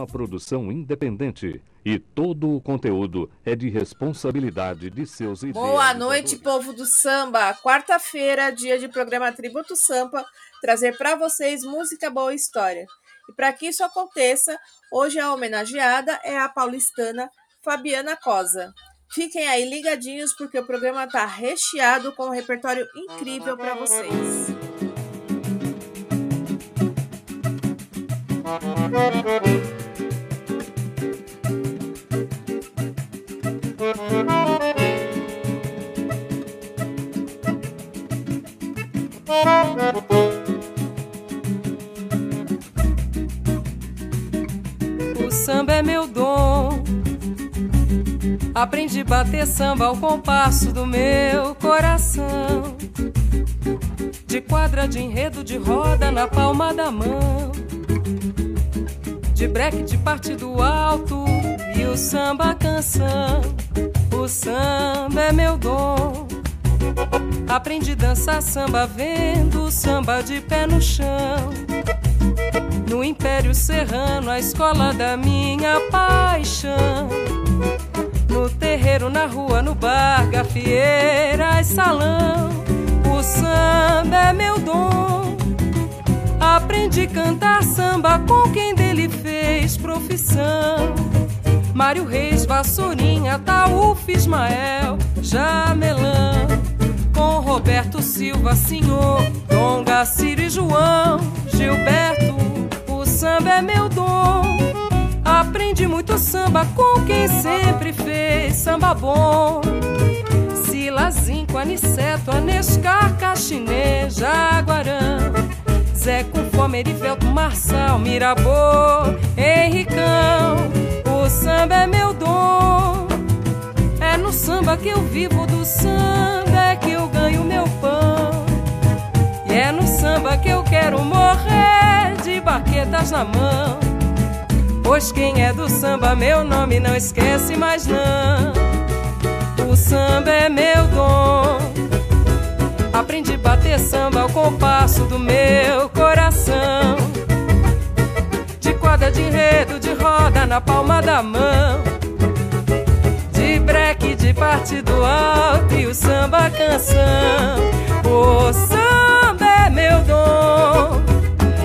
uma produção independente e todo o conteúdo é de responsabilidade de seus Boa noite, povo do samba. Quarta-feira, dia de programa Tributo Sampa, trazer para vocês música boa e história. E para que isso aconteça, hoje a homenageada é a paulistana Fabiana Cosa. Fiquem aí ligadinhos porque o programa está recheado com um repertório incrível para vocês. O samba é meu dom. Aprendi a bater samba ao compasso do meu coração. De quadra de enredo de roda na palma da mão de breque de partido alto e o samba canção. O samba é meu dom. Aprendi dançar samba vendo o samba de pé no chão. No Império Serrano, a escola da minha paixão. No terreiro, na rua, no bar, gafieira e salão. O samba é meu dom. Aprendi cantar samba com quem dele fez profissão. Mário Reis, Vassourinha, Taúf, Ismael, Jamelão. Com Roberto Silva, Senhor, Dom Gaciro e João, Gilberto, o samba é meu dom. Aprendi muito samba com quem sempre fez samba bom. Silazinho, Aniceto, Anescar, Caxinê, Jaguarão. Zé com fome, Erivelto, Marçal, Mirabô, samba que eu vivo, do samba é que eu ganho meu pão. E é no samba que eu quero morrer de baquetas na mão. Pois quem é do samba, meu nome não esquece mais não. O samba é meu dom. Aprendi a bater samba ao compasso do meu coração. De quadra de enredo, de roda na palma da mão. De partido alto e o samba canção. O samba é meu dom.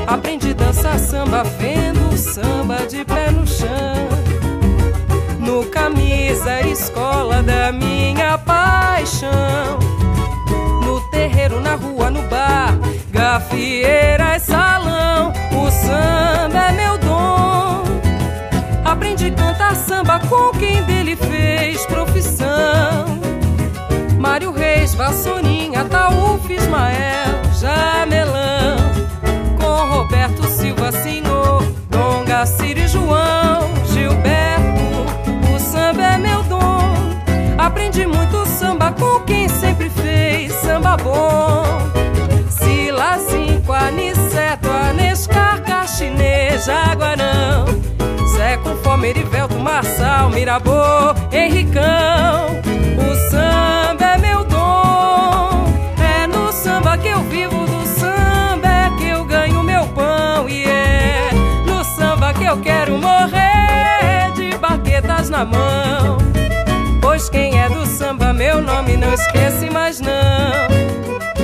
Aprendi a dançar samba vendo samba de pé no chão. No camisa, escola da minha paixão terreiro, na rua, no bar, gafieira e A cantar samba com quem dele fez profissão. Mário Reis, Vassourinha, Taúf, Ismael, Jamelão. Com Roberto Silva, Senhor, Dom Gacir e João, Gilberto. O samba é meu dom. Aprendi muito samba com quem sempre fez samba bom. Sila, cinco, aniceto, anescar, caxinê, jaguarão. Zé com fome, Erivelto, Marçal, Mirabô, Henricão. O samba é meu dom. É no samba que eu vivo, do samba é que eu ganho meu pão. E é no samba que eu quero morrer de baquetas na mão. Pois quem é do samba, meu nome não esquece mais não.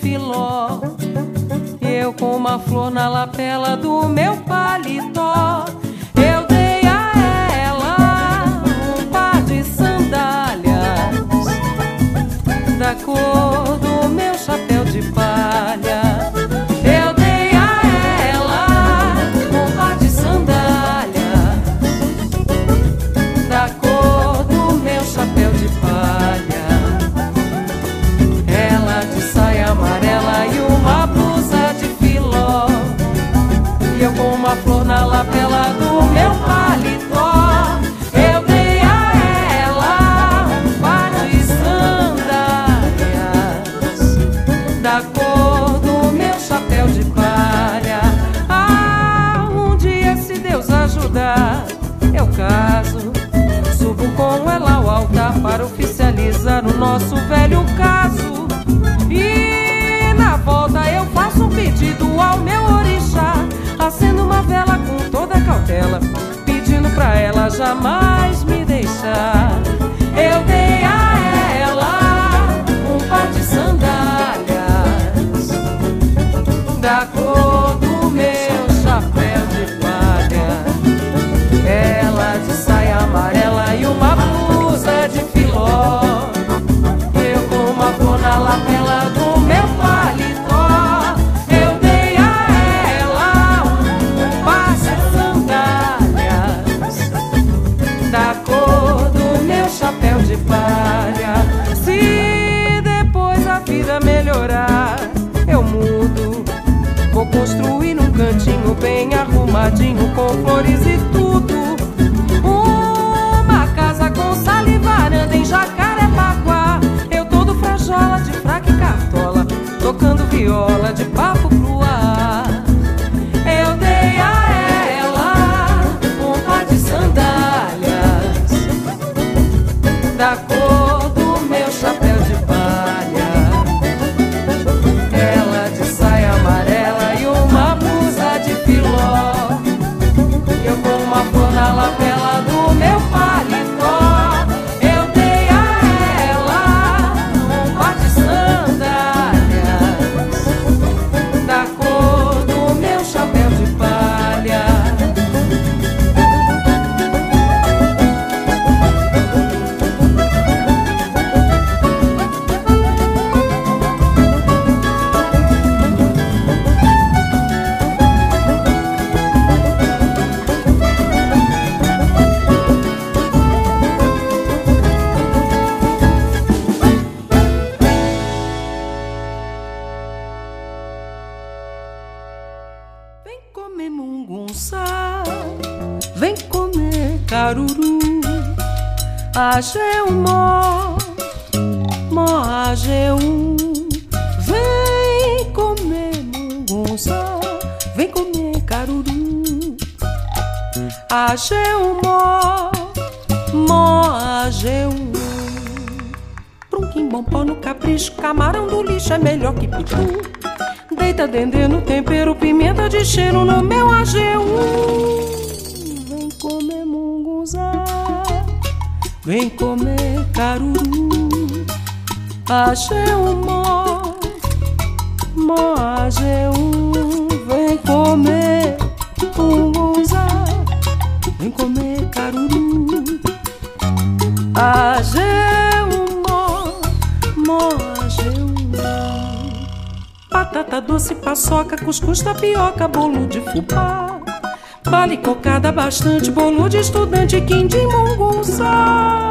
filó. Eu com uma flor na lapela do meu paletó. Eu dei a ela um par de sandálias da cor. jamais mais me deixar. jardim com flores e tudo. Uma casa com sala e varanda em Jacarepaguá. Eu todo frajola de fraca e cartola, tocando viola de papo pro ar. Eu dei a ela um par de sandálias da cor. Ageu, mó Ajeum, vem comer pungunzá, vem comer caruru. Ageu, mó Ajeum, batata doce, paçoca, cuscuz, tapioca, bolo de fubá. Vale cocada bastante, bolo de estudante, quindim, mungunzá.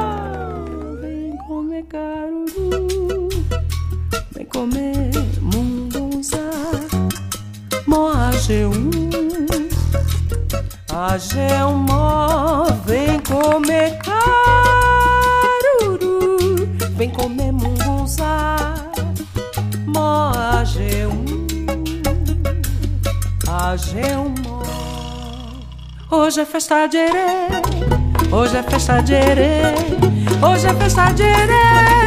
G1 A Gelmó vem comer caruru. Vem comer mungunzá. Mó A G1 A Gelmó Hoje é festa de erê. Hoje é festa de erê. Hoje é festa de erê.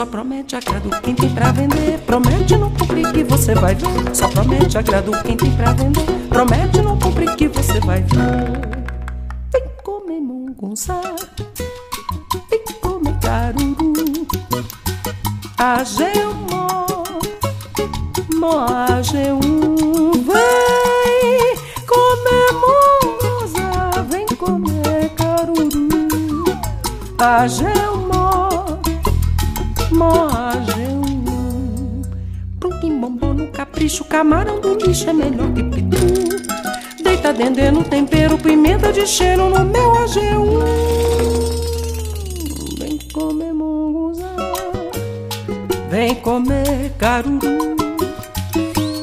Só promete agrado quem tem pra vender, promete não cumprir que você vai ver. Só promete agrado quem tem pra vender, promete não cumprir que você vai ver. Vem comer mungunçá, vem comer caruru, ageumó, mó ageum, vem comer mungunçá, vem comer caruru, ageumó, bicho, camarão do bicho é melhor que pitu. Deita dendê no tempero, pimenta de cheiro no meu AG1. Vem comer munguzá, vem comer caruru.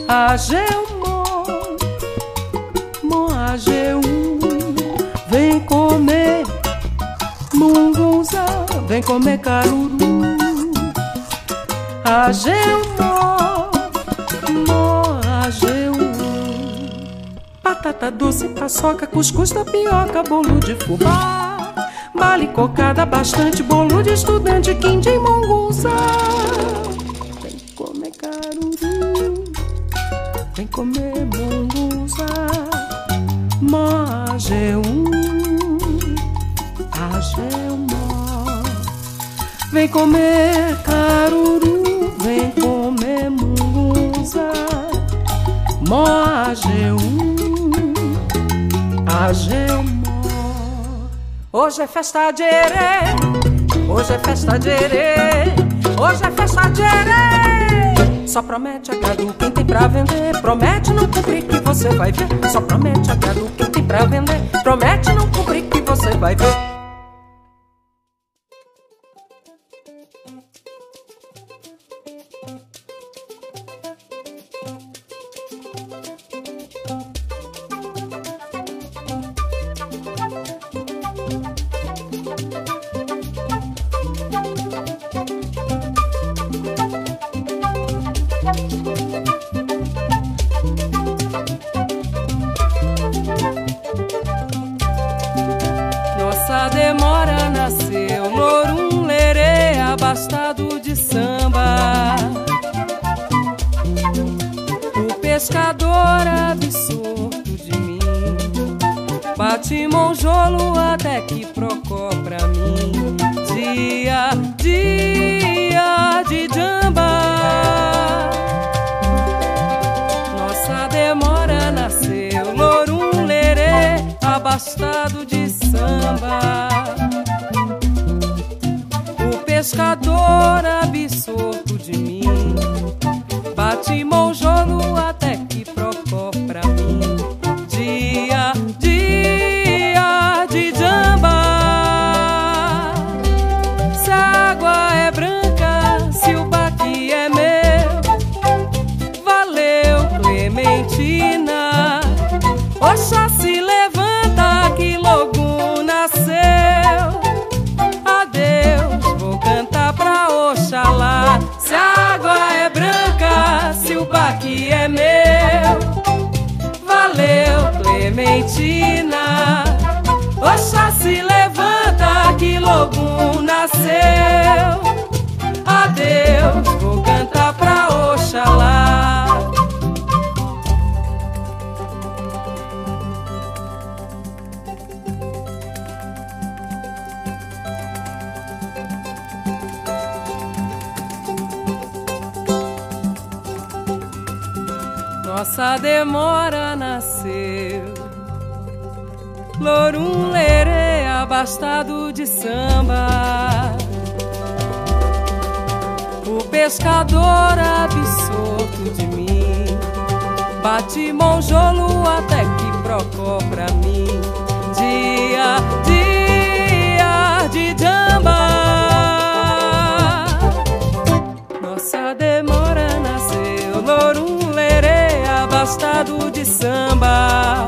AG1, mon, AG1. Vem comer mungunzá, vem comer caruru. AG1, Batata doce, paçoca, cuscuz, tapioca, bolo de fubá. Bale cocada bastante, bolo de estudante, quindim, mungunçá. Vem comer caruru, vem comer mungunçá. Mageum, ageumó. Vem comer Hoje é festa de erê, hoje é festa de erê, hoje é festa de erê. Só promete agrado quem tem pra vender, promete não cumprir que você vai ver. Só promete agrado quem tem pra vender, promete não cumprir que você vai ver. Nossa demora nasceu Lorum lerê abastado de samba. O pescador absorto de mim bate monjolo até que procó pra mim. Dia, dia abastado de samba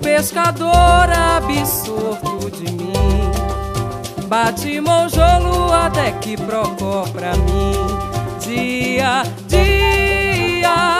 pescador absorto de mim. Bate monjolo até que procó pra mim. Dia, dia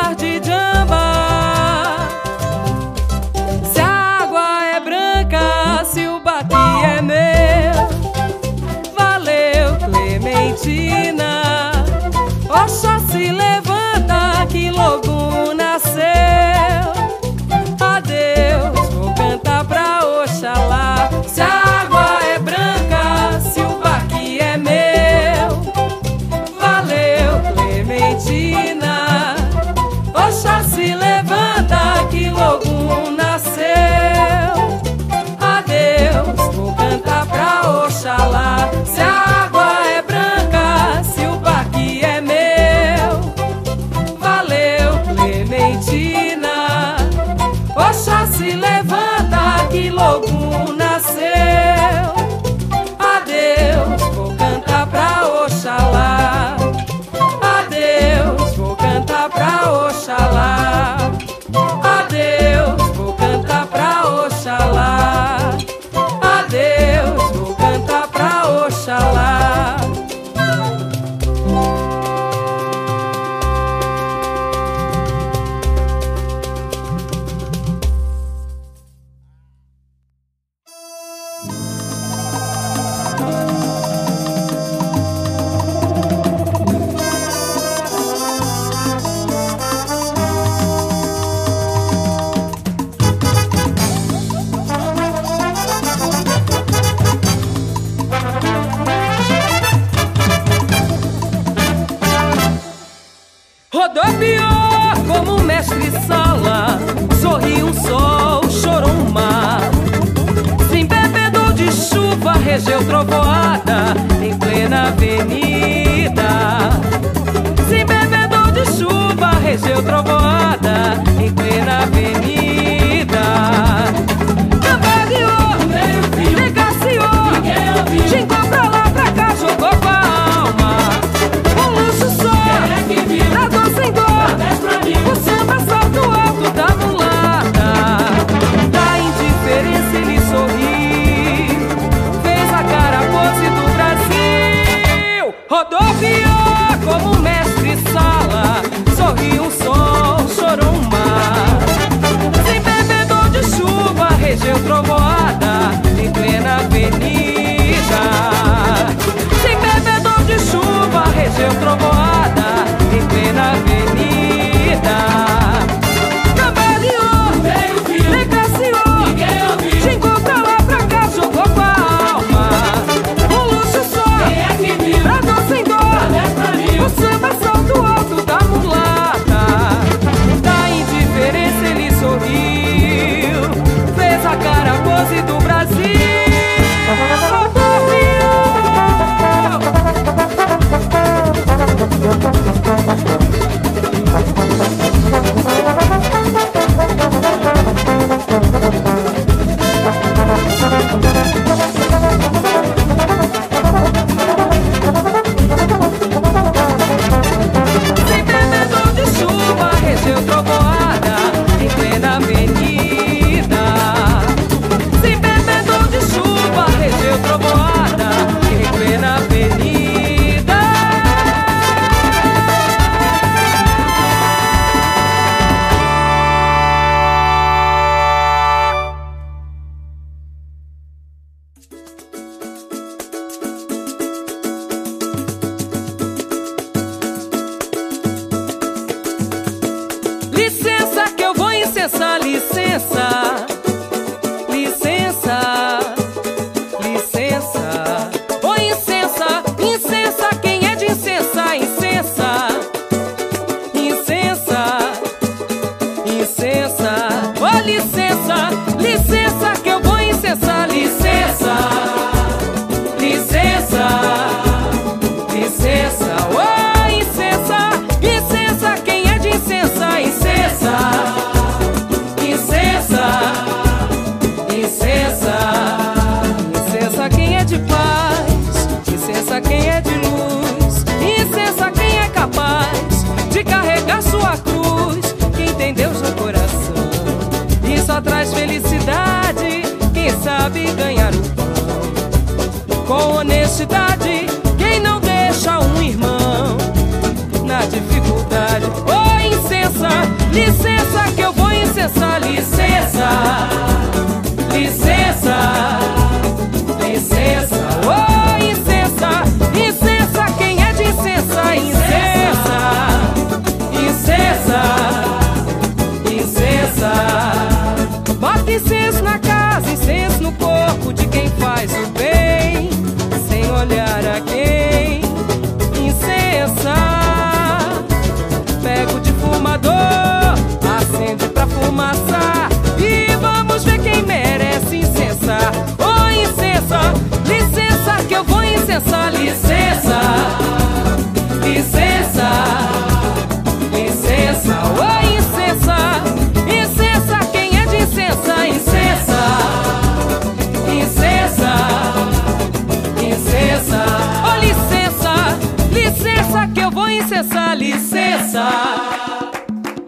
licença, licença,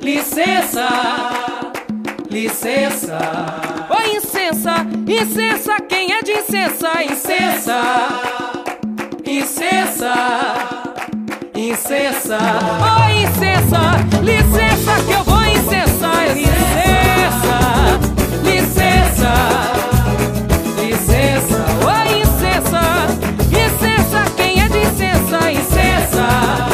licença, licença. Oi, incensa, incensa, quem é de incensa? Incensa, incensa, incensa. Oi, incensa, licença, que eu vou incensar. Licença, licença, licença. Oi, incensa, incensa, quem é de incensa? Incensa.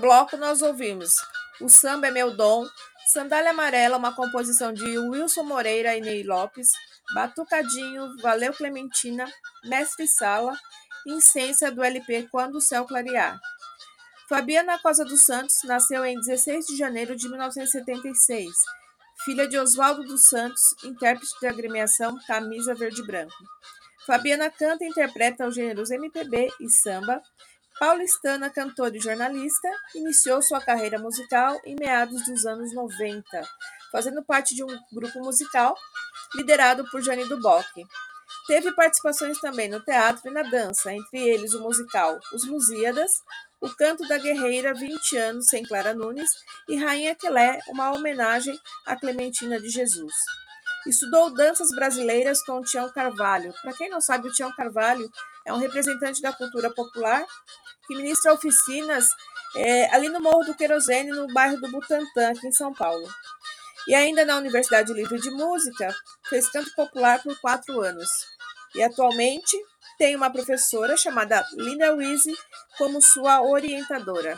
Bloco nós ouvimos O Samba é Meu Dom, Sandália Amarela, uma composição de Wilson Moreira e Ney Lopes, Batucadinho, Valeu Clementina, Mestre Sala, Incência do LP Quando o Céu Clarear. Fabiana Cosa dos Santos nasceu em 16 de janeiro de 1976, filha de Oswaldo dos Santos, intérprete da agremiação Camisa Verde Branco. Fabiana canta e interpreta os gêneros MPB e samba, Paulistana, cantora e jornalista, iniciou sua carreira musical em meados dos anos 90, fazendo parte de um grupo musical liderado por Jane Duboc. Teve participações também no teatro e na dança, entre eles o musical Os Lusíadas, O Canto da Guerreira 20 anos sem Clara Nunes e Rainha Quelé, uma homenagem a Clementina de Jesus. Estudou danças brasileiras com Tião Carvalho. Para quem não sabe, o Tião Carvalho é um representante da cultura popular que ministra oficinas é, ali no Morro do Querosene, no bairro do Butantã, aqui em São Paulo. E ainda na Universidade Livre de Música, fez canto popular por quatro anos. E atualmente tem uma professora chamada Linda Wise como sua orientadora.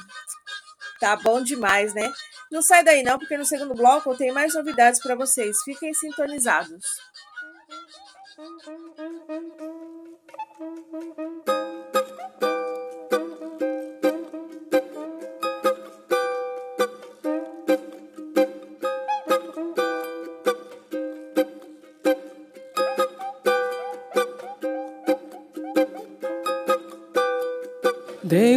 Tá bom demais, né? Não sai daí não, porque no segundo bloco eu tenho mais novidades para vocês. Fiquem sintonizados. Dei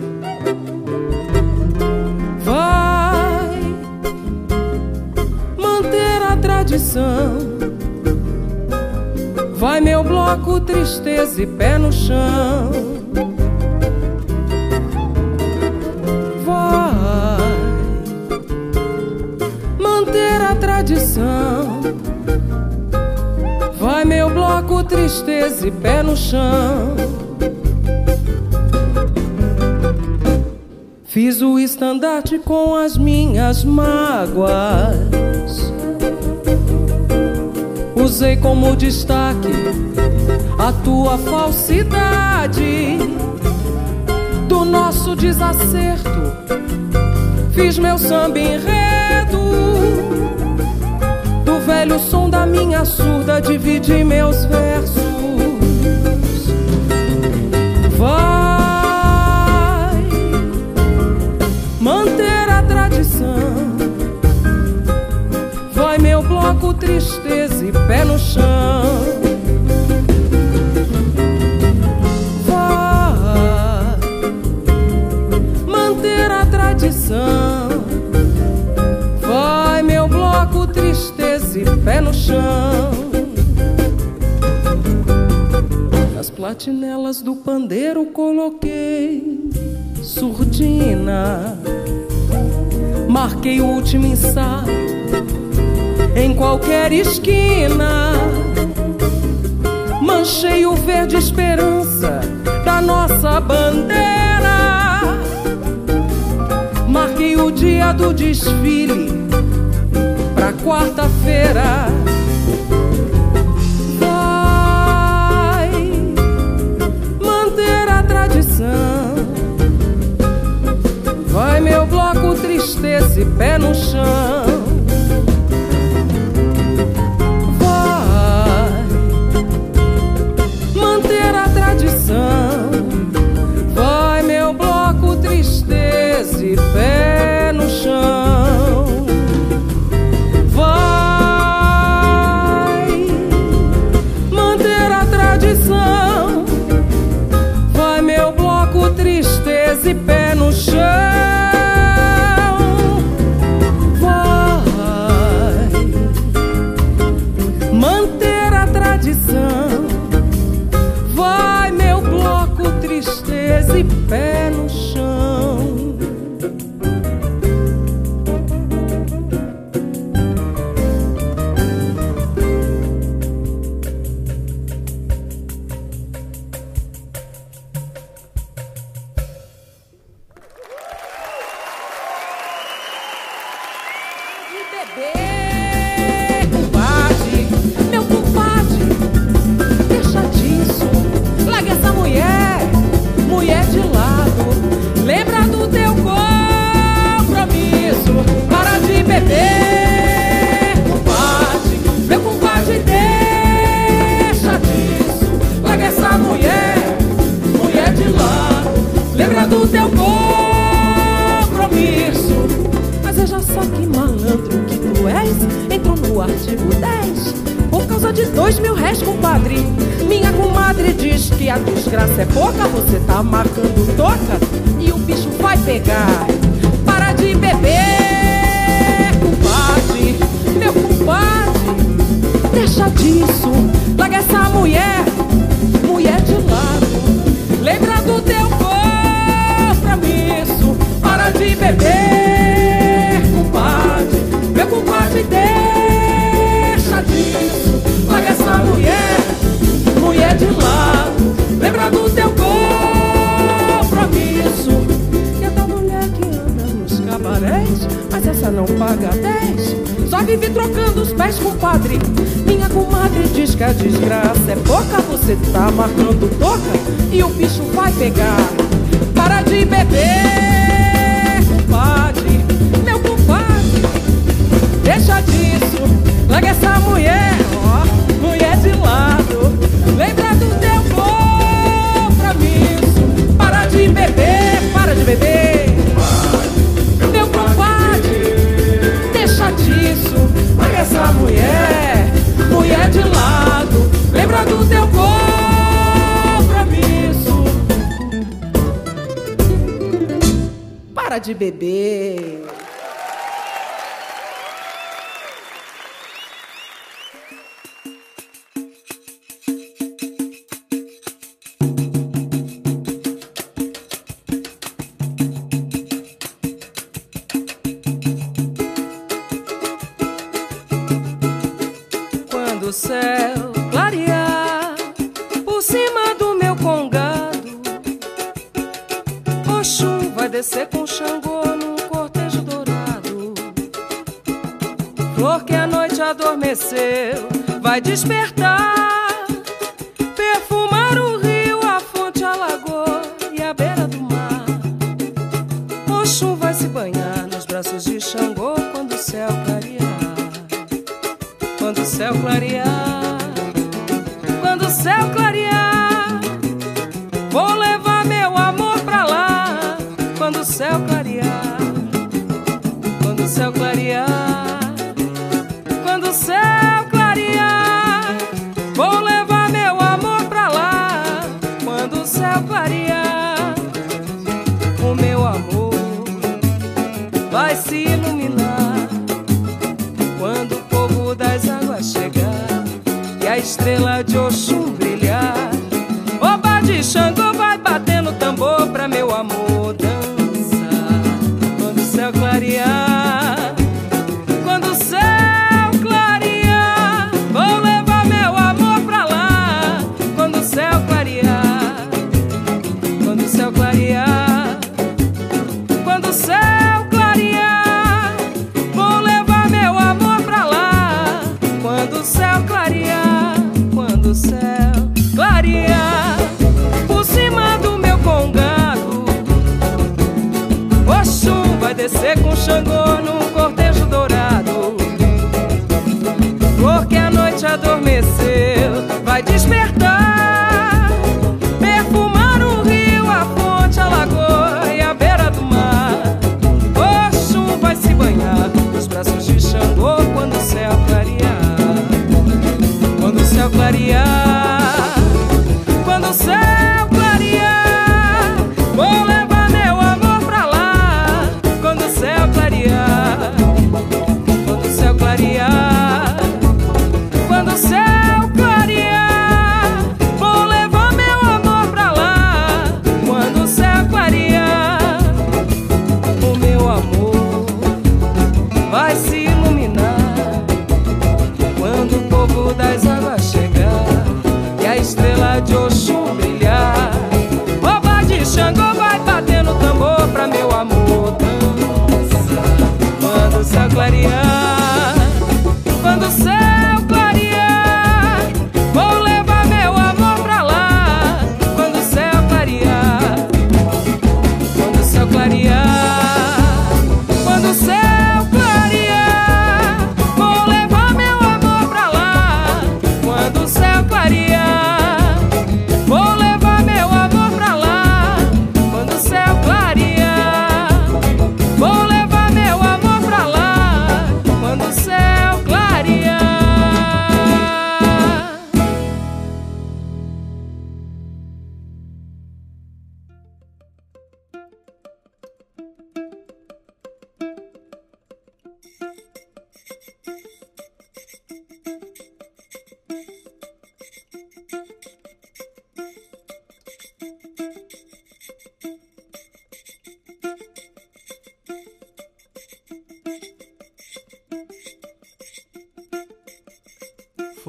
Tradição. Vai meu bloco, tristeza e pé no chão. Vai manter a tradição. Vai meu bloco, tristeza e pé no chão. Fiz o estandarte com as minhas mágoas Usei como destaque a tua falsidade do nosso desacerto. Fiz meu samba enredo do velho som da minha surda. Dividi meus versos. Vai tristeza pé no chão. Vá manter a tradição. Vai, meu bloco, tristeza e pé no chão. Nas platinelas do pandeiro coloquei surdina. Marquei o último ensaio em qualquer esquina. Manchei o verde esperança da nossa bandeira. Marquei o dia do desfile pra quarta-feira. Vai manter a tradição. Vai meu bloco tristeza e pé no chão.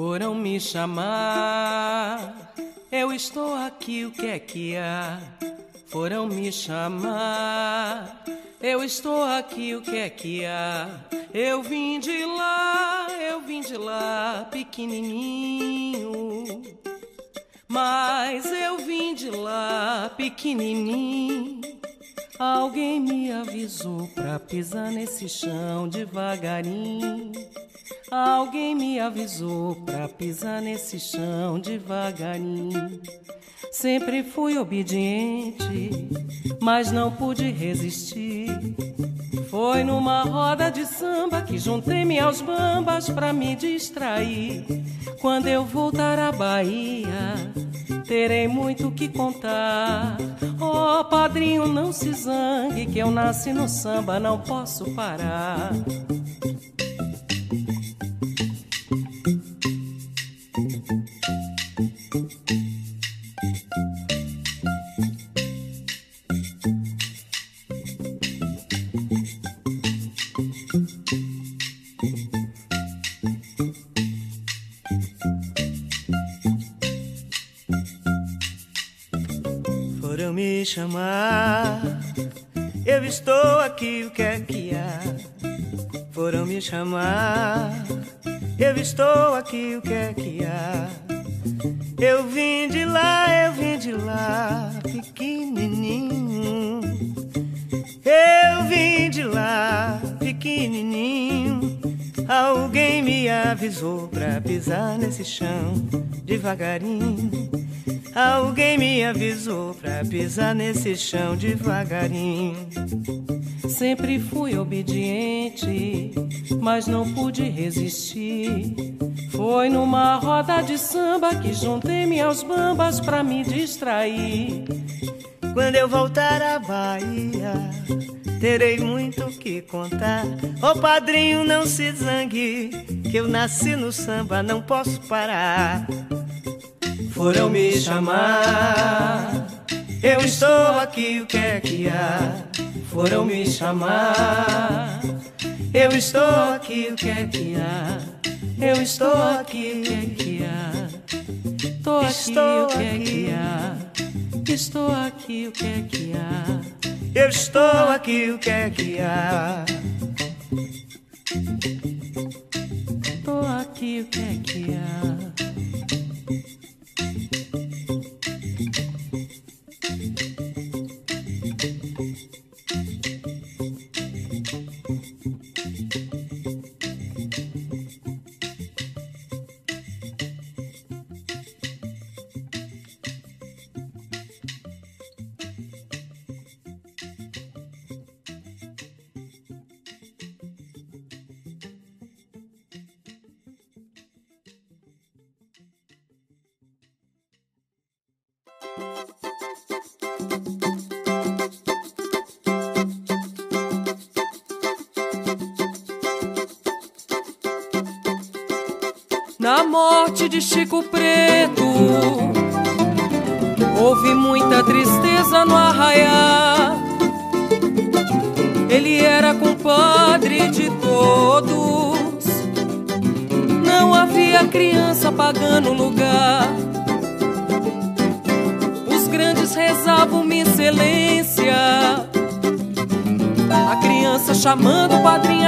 Foram me chamar, eu estou aqui, o que é que há? Foram me chamar, eu estou aqui, o que é que há? Eu vim de lá, eu vim de lá, pequenininho. Mas eu vim de lá, pequenininho. Alguém me avisou pra pisar nesse chão devagarinho. Alguém me avisou pisar nesse chão devagarinho. Sempre fui obediente, mas não pude resistir. Foi numa roda de samba que juntei-me aos bambas pra me distrair. Quando eu voltar à Bahia, terei muito que contar. Oh, padrinho, não se zangue, que eu nasci no samba, não posso parar. Chamar, eu estou aqui, o que é que há? Eu vim de lá, eu vim de lá, pequenininho. Eu vim de lá, pequenininho. Alguém me avisou pra pisar nesse chão devagarinho. Alguém me avisou pra pisar nesse chão devagarinho. Sempre fui obediente, mas não pude resistir. Foi numa roda de samba que juntei-me aos bambas pra me distrair. Quando eu voltar à Bahia, terei muito o que contar. Ô padrinho, não se zangue, que eu nasci no samba, não posso parar. Foram me chamar, eu estou aqui, o que é que há? Foram me chamar, eu estou aqui, o que é que há? Eu estou aqui, o que é que há? Tô aqui, Estou o que é aqui. que há? Estou aqui, o que é que há? Eu estou aqui, o que é que há? Tô aqui, o que é que há?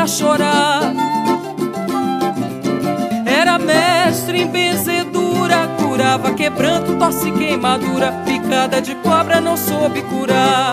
Chorar. Mestre em benzedura Curava quebranto, tosse queimadura Picada de cobra não soube curar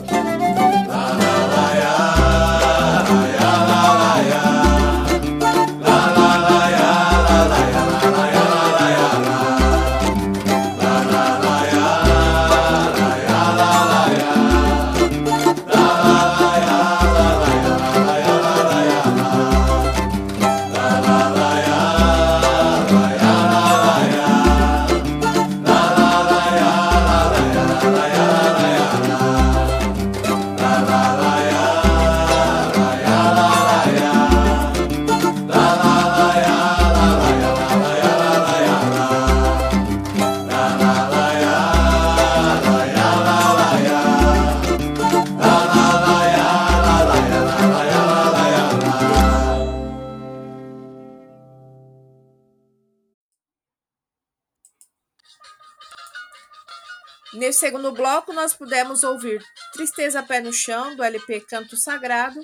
segundo bloco, nós pudemos ouvir Tristeza Pé no Chão, do LP Canto Sagrado,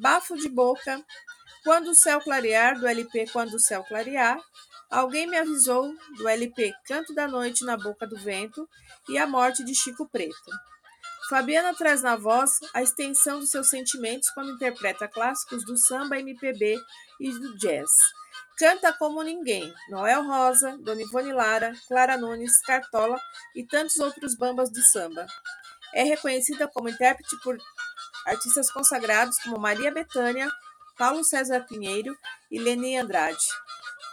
Bafo de Boca, Quando o Céu Clarear, do LP Quando o Céu Clarear, Alguém Me Avisou, do LP Canto da Noite na Boca do Vento e A Morte de Chico Preto. Fabiana traz na voz a extensão dos seus sentimentos quando interpreta clássicos do samba, MPB e do jazz. Canta como ninguém. Noel Rosa, Dona Ivone Lara, Clara Nunes, Cartola e tantos outros bambas de samba. É reconhecida como intérprete por artistas consagrados como Maria Bethânia, Paulo César Pinheiro e Leni Andrade.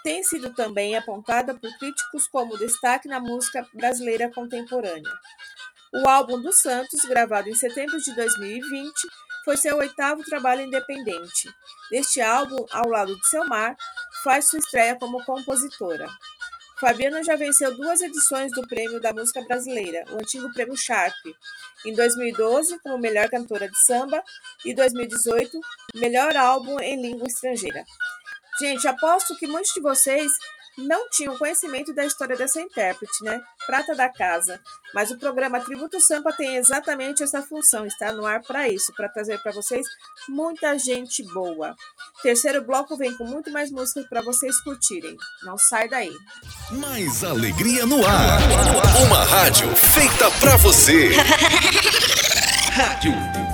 Tem sido também apontada por críticos como destaque na música brasileira contemporânea. O álbum dos Santos, gravado em setembro de 2020, foi seu oitavo trabalho independente. Neste álbum, ao lado de Selmar, faz sua estreia como compositora. Fabiana já venceu duas edições do Prêmio da Música Brasileira, o antigo Prêmio Sharp, em 2012 como melhor cantora de samba e 2018 melhor álbum em língua estrangeira. Gente, aposto que muitos de vocês não tinham conhecimento da história dessa intérprete, né? Prata da casa. Mas o programa Tributo Sampa tem exatamente essa função, está no ar para isso, para trazer para vocês muita gente boa. Terceiro bloco vem com muito mais músicas para vocês curtirem. Não sai daí. Mais alegria no ar. Uma rádio feita para você. rádio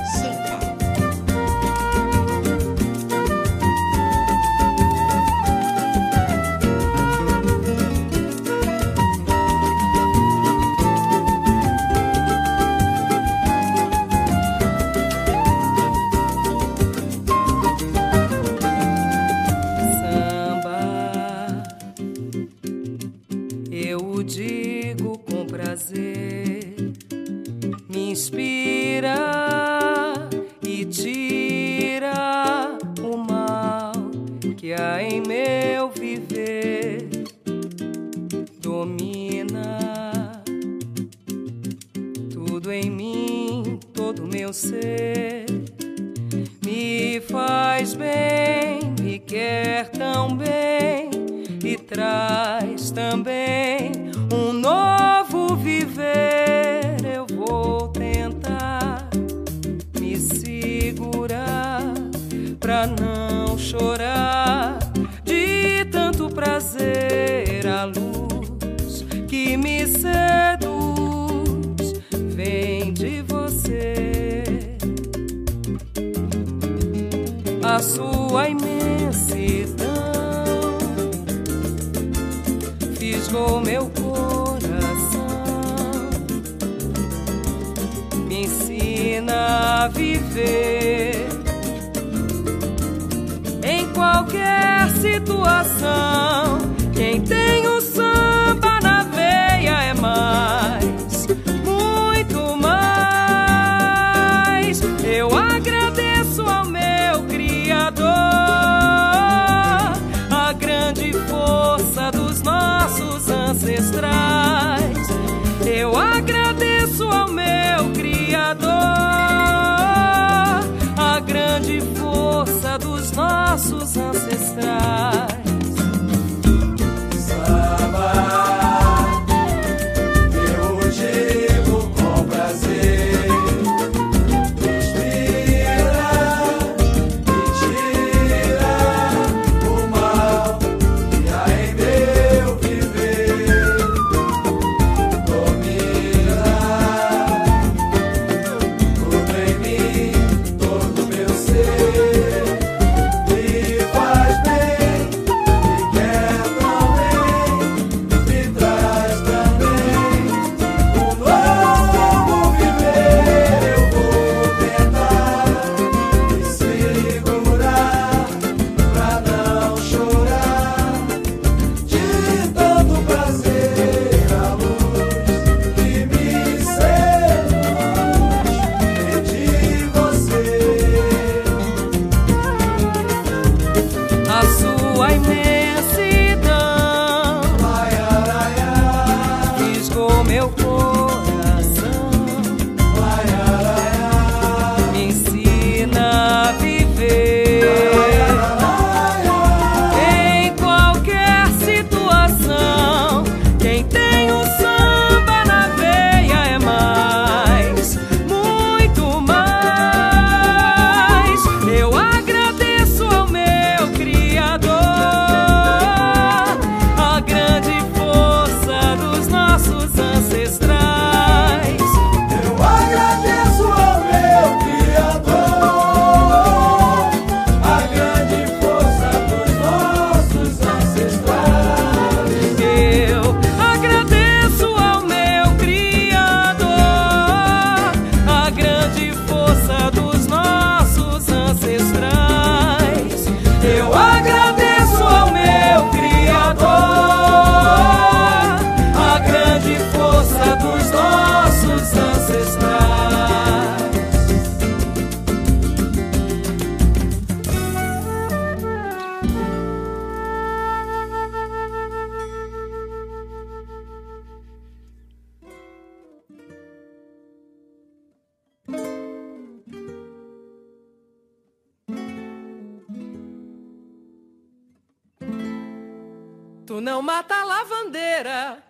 Tu não mata lavandeira,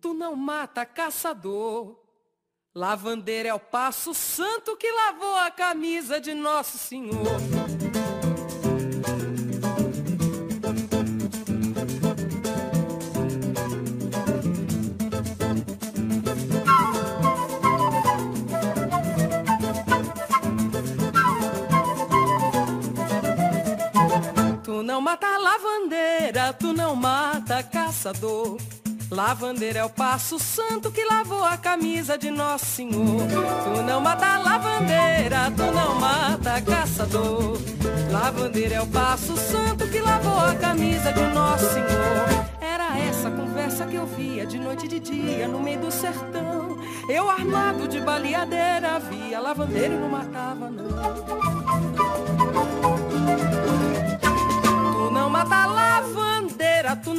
tu não mata caçador. Lavandeira é o passo santo que lavou a camisa de Nosso Senhor. mata lavandeira, tu não mata caçador. Lavandeira é o passo santo que lavou a camisa de Nosso Senhor. Tu não mata lavandeira, tu não mata caçador. Lavandeira é o passo santo que lavou a camisa de Nosso Senhor. Era essa conversa que eu via de noite e de dia no meio do sertão. Eu armado de baleadeira via lavandeiro e não matava não.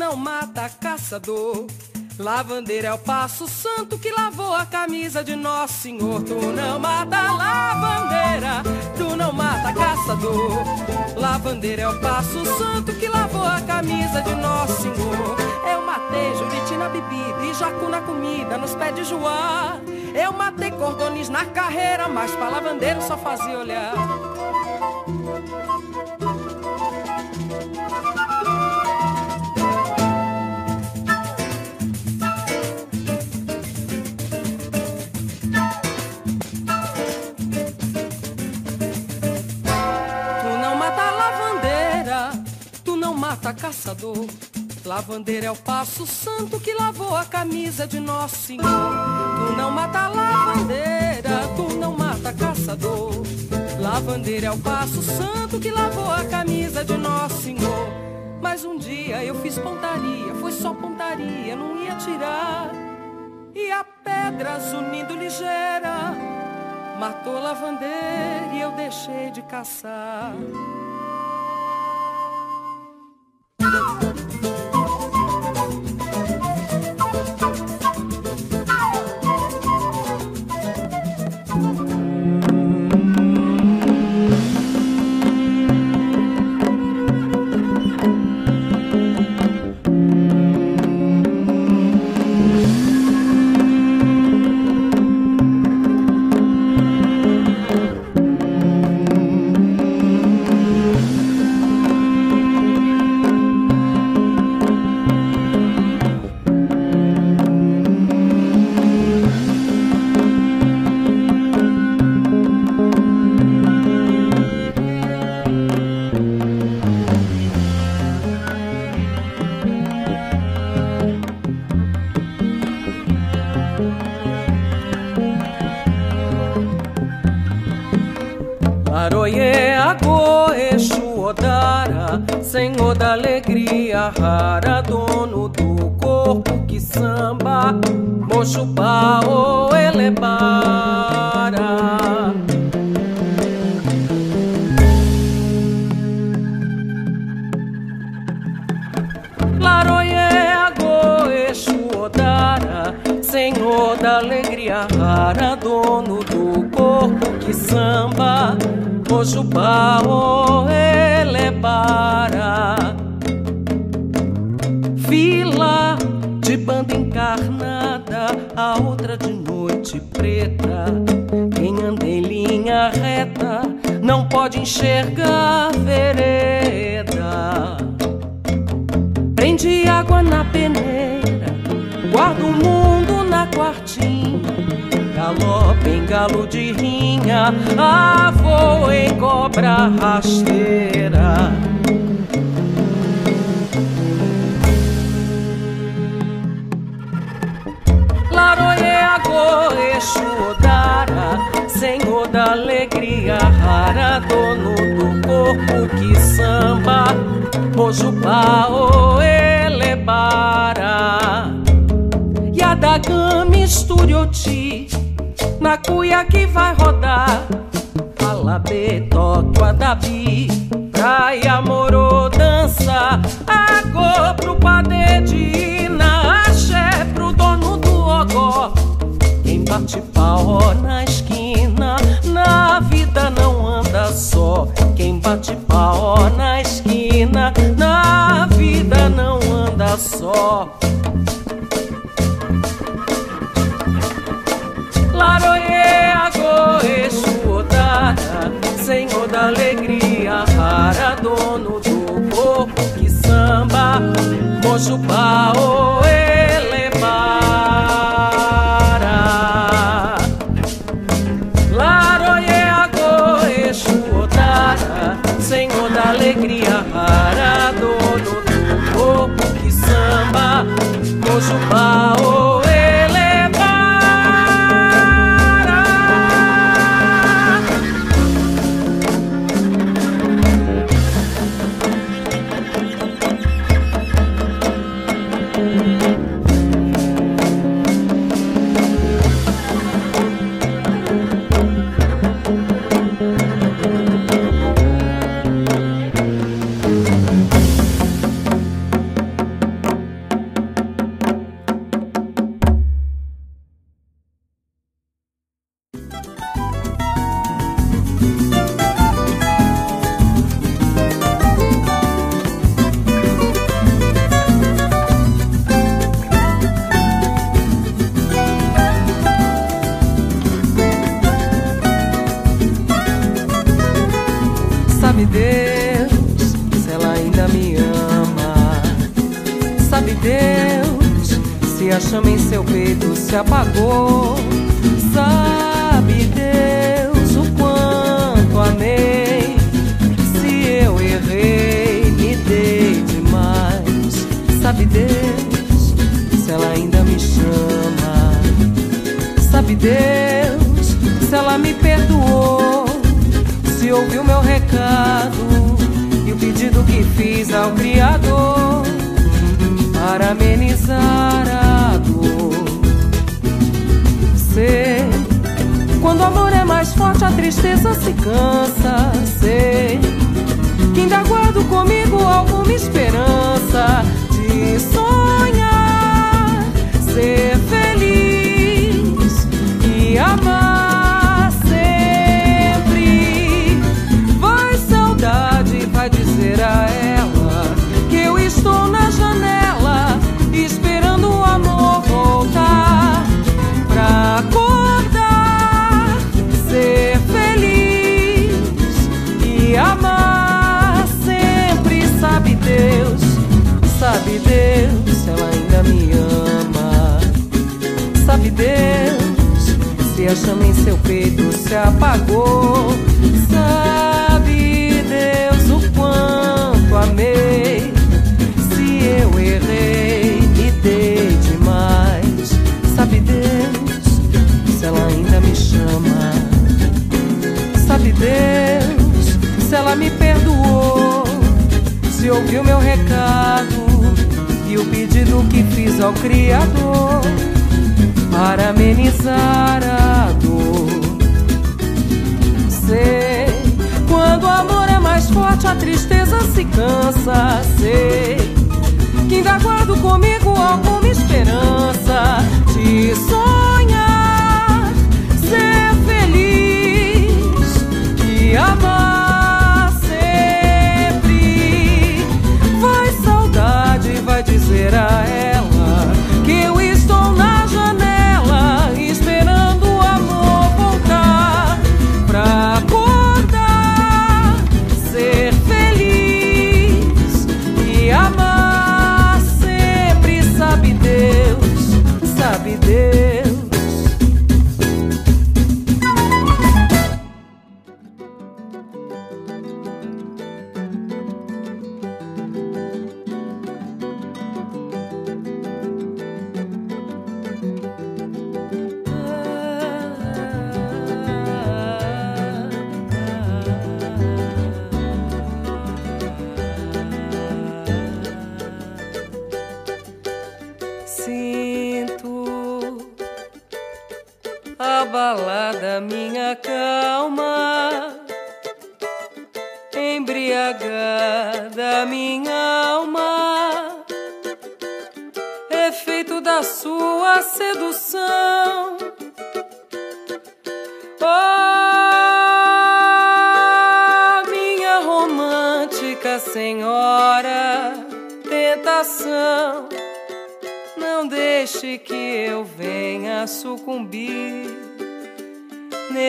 Não mata caçador. Lavandeira é o passo santo que lavou a camisa de Nosso Senhor. Tu não mata lavandeira, tu não mata caçador. Lavandeira é o passo santo que lavou a camisa de Nosso Senhor. Eu matei juriti na bebida e jacu na comida, nos pés de Joá. Eu matei cordones na carreira, mas pra lavandeira só fazia olhar. Mata caçador. Lavandeira é o passo santo que lavou a camisa de Nosso Senhor. Tu não mata lavandeira, tu não mata caçador. Lavandeira é o passo santo que lavou a camisa de Nosso Senhor. Mas um dia eu fiz pontaria, foi só pontaria, não ia tirar. E a pedra zunindo ligeira matou lavandeira e eu deixei de caçar. Rara, dono do corpo que samba, Mochupá ou Elebara. Não pode enxergar vereda. Prende água na peneira, guarda o mundo na quartinha. Galope em galo de rinha, avô em cobra rasteira. Laroie agô, Exu Odara, Senhor da alegria rara, dono do corpo que samba, Mojubá ou Elebara. Yadagami Esturioti, na cuia que vai rodar, Alabê, toque, Adabi, Praia, Morô, dança, Agô pro Padedina, Axé pro dono do Ogó. Quem bate pau na esquina, só. Quem bate pau na esquina, na vida não anda só. Laroie, Agô, Exu, Odara, Senhor da alegria rara, dono do corpo que samba, Mojubá ou Ouviu meu recado e o pedido que fiz ao Criador para amenizar a dor. Sei, quando o amor é mais forte, a tristeza se cansa. Sei, que ainda guardo comigo alguma esperança de sonhar, ser feliz e amar vai dizer a ela que eu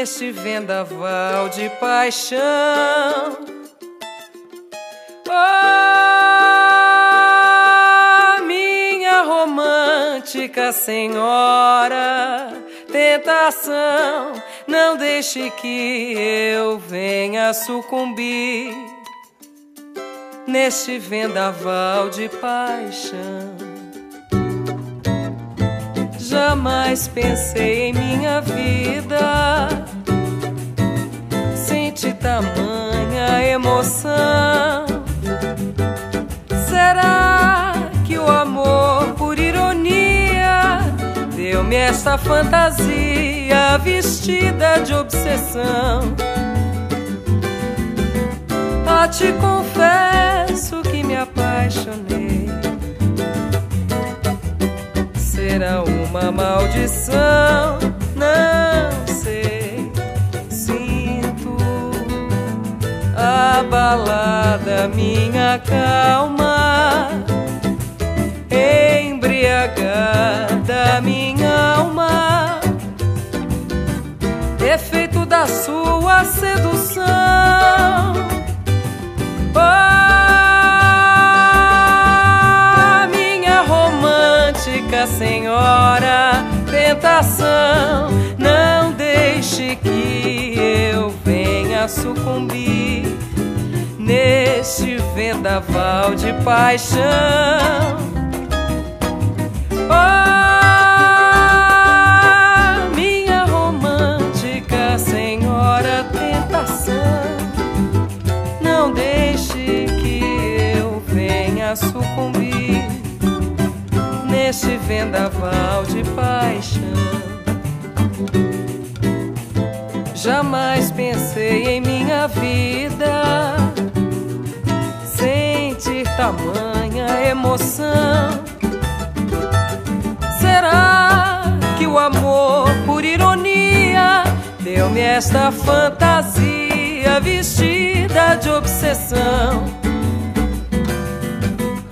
neste vendaval de paixão. Oh, minha romântica senhora, tentação. Não deixe que eu venha sucumbir neste vendaval de paixão. Jamais pensei em minha vida, senti tamanha emoção. Será que o amor, por ironia, deu-me esta fantasia vestida de obsessão? Ah, te confesso que me apaixonei será uma maldição. Não sei, sinto abalada minha calma, embriagada minha alma, efeito da sua sedução. Senhora tentação. Não deixe que eu venha sucumbir neste vendaval de paixão. Oh, neste vendaval de paixão. Jamais pensei em minha vida sentir tamanha emoção. Será que o amor, por ironia, deu-me esta fantasia vestida de obsessão?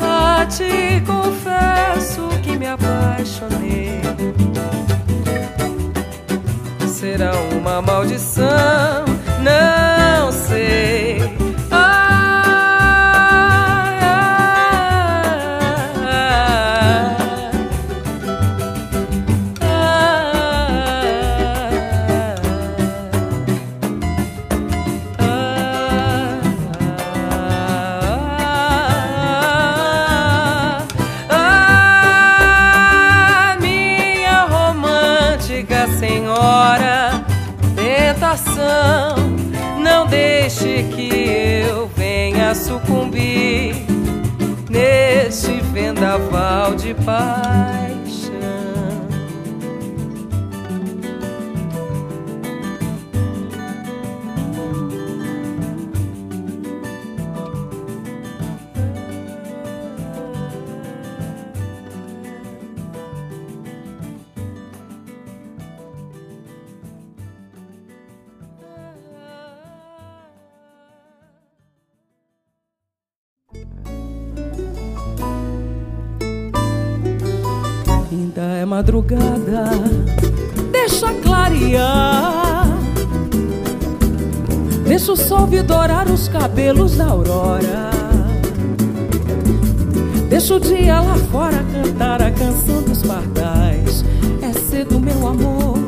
Ah, te confesso apaixonei. Será uma maldição? Não sei. Vendaval de paixão. Madrugada, deixa clarear. Deixa o sol vidorar os cabelos da aurora. Deixa o dia lá fora cantar a canção dos pardais. É cedo, meu amor,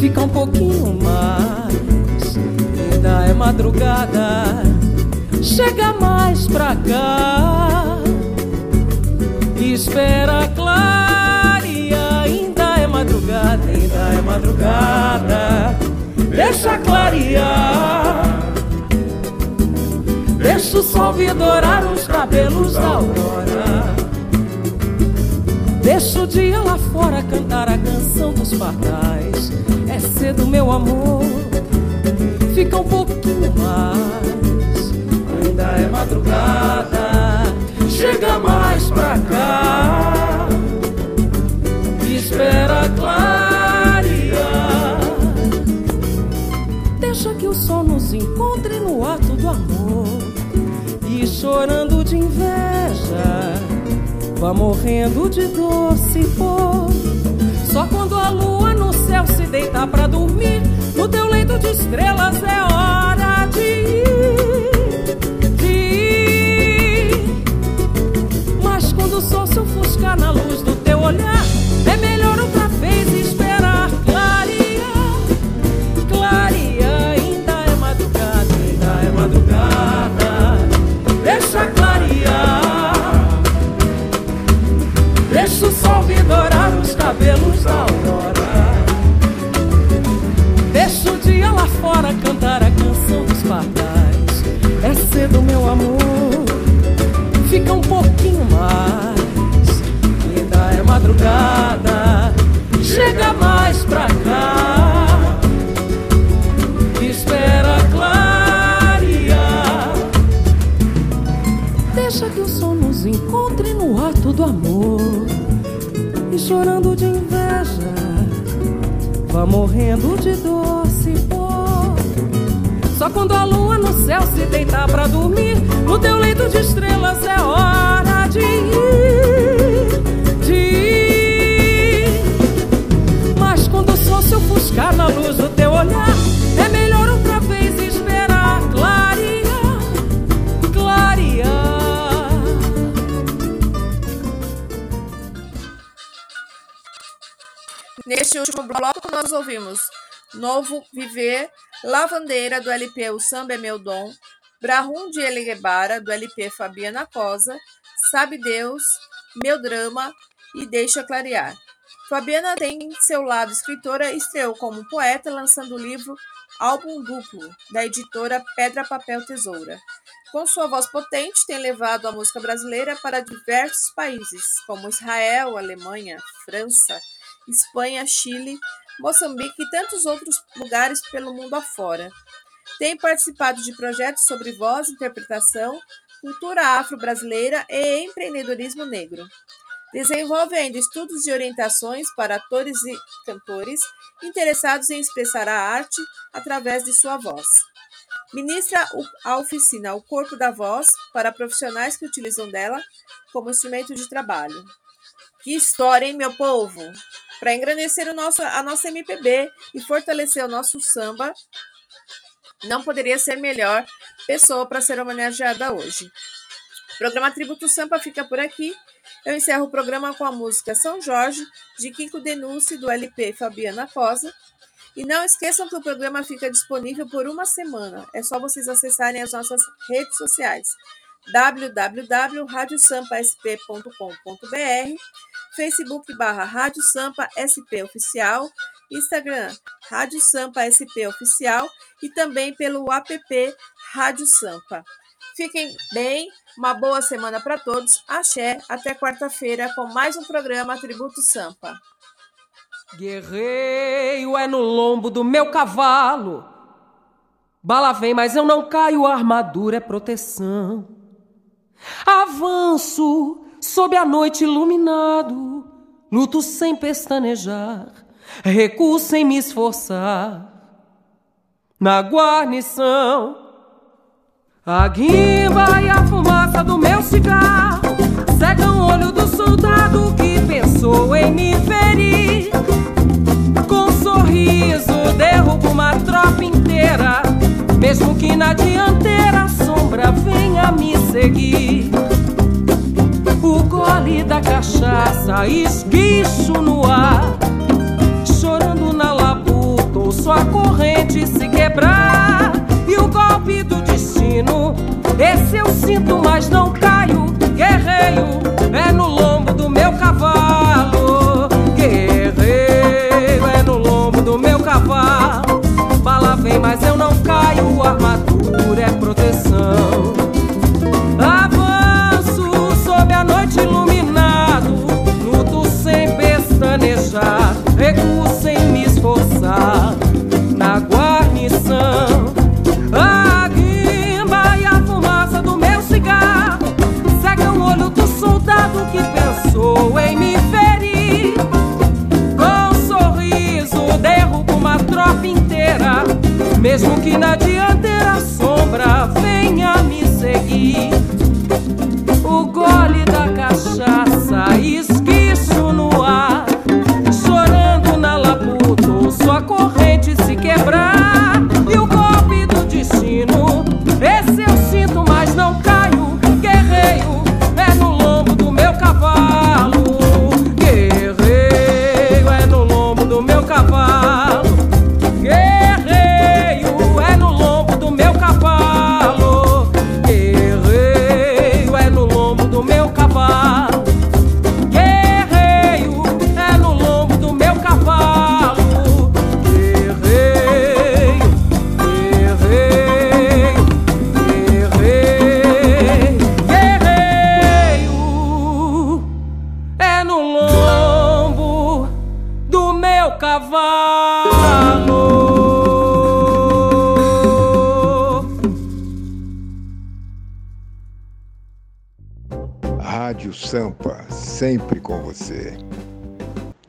fica um pouquinho mais. Ainda é madrugada, chega mais pra cá. Espera madrugada, ainda é madrugada. Deixa clarear. Deixa o sol vidorar os cabelos da aurora. Deixa o dia lá fora cantar a canção dos pardais. É cedo, meu amor, fica um pouquinho mais. Ainda é madrugada, chega mais pra cá. Chorando de inveja, vá morrendo de doce pôr. Só quando a lua no céu se deitar pra dormir, no teu leito de estrelas é hora de ir. De ir. Mas quando o sol se ofuscar na luz do teu olhar, chega mais pra cá. Espera clarear. Deixa que o sol nos encontre no ato do amor. E chorando de inveja, vá morrendo de doce pó. Só quando a lua no céu se deitar pra dormir, no teu leito de estrelas é hora de ir. Se ofuscar na luz do teu olhar, é melhor outra vez esperar clarear, clarear. Neste último bloco, nós ouvimos Novo Viver, Lavandeira, do LP O Samba é Meu Dom, Brahum de Elegebara, do LP Fabiana Cosa, Sabe Deus, Meu Drama e Deixa Clarear. Fabiana tem seu lado escritora estreou como poeta, lançando o livro Álbum Duplo, da editora Pedra Papel Tesoura. Com sua voz potente, tem levado a música brasileira para diversos países, como Israel, Alemanha, França, Espanha, Chile, Moçambique e tantos outros lugares pelo mundo afora. Tem participado de projetos sobre voz, interpretação, cultura afro-brasileira e empreendedorismo negro. Desenvolve ainda estudos e orientações para atores e cantores interessados em expressar a arte através de sua voz. Ministra a oficina O Corpo da Voz para profissionais que utilizam dela como instrumento de trabalho. Que história, hein, meu povo? Para engrandecer o nosso, a nossa MPB e fortalecer o nosso samba, não poderia ser melhor pessoa para ser homenageada hoje. O programa Tributo Sampa fica por aqui. Eu encerro o programa com a música São Jorge, de Kiko Denúncio, do LP Fabiana Cosa. E não esqueçam que o programa fica disponível por uma semana. É só vocês acessarem as nossas redes sociais www.radiosampasp.com.br Facebook barra Rádio Sampa SP Oficial, Instagram Rádio Sampa SP Oficial e também pelo app Rádio Sampa. Fiquem bem, uma boa semana para todos. Axé, até quarta-feira com mais um programa Tributo Sampa. Guerreiro é no lombo do meu cavalo. Bala vem, mas eu não caio, a armadura é proteção. Avanço sob a noite iluminado, luto sem pestanejar, recuo sem me esforçar. Na guarnição, a guimba e a fumaça do meu cigarro cegam o olho do soldado que pensou em me ferir. Com um sorriso derrubo uma tropa inteira, mesmo que na dianteira a sombra venha me seguir o gole da cachaça, esguicho no ar, chorando na labuta, ou sua corrente se quebrar. Esse eu sinto, mas não caio. Guerreiro é no lombo do meu cavalo. Mesmo que na dianteira a sombra venha me seguir. O gole da cachaça, você.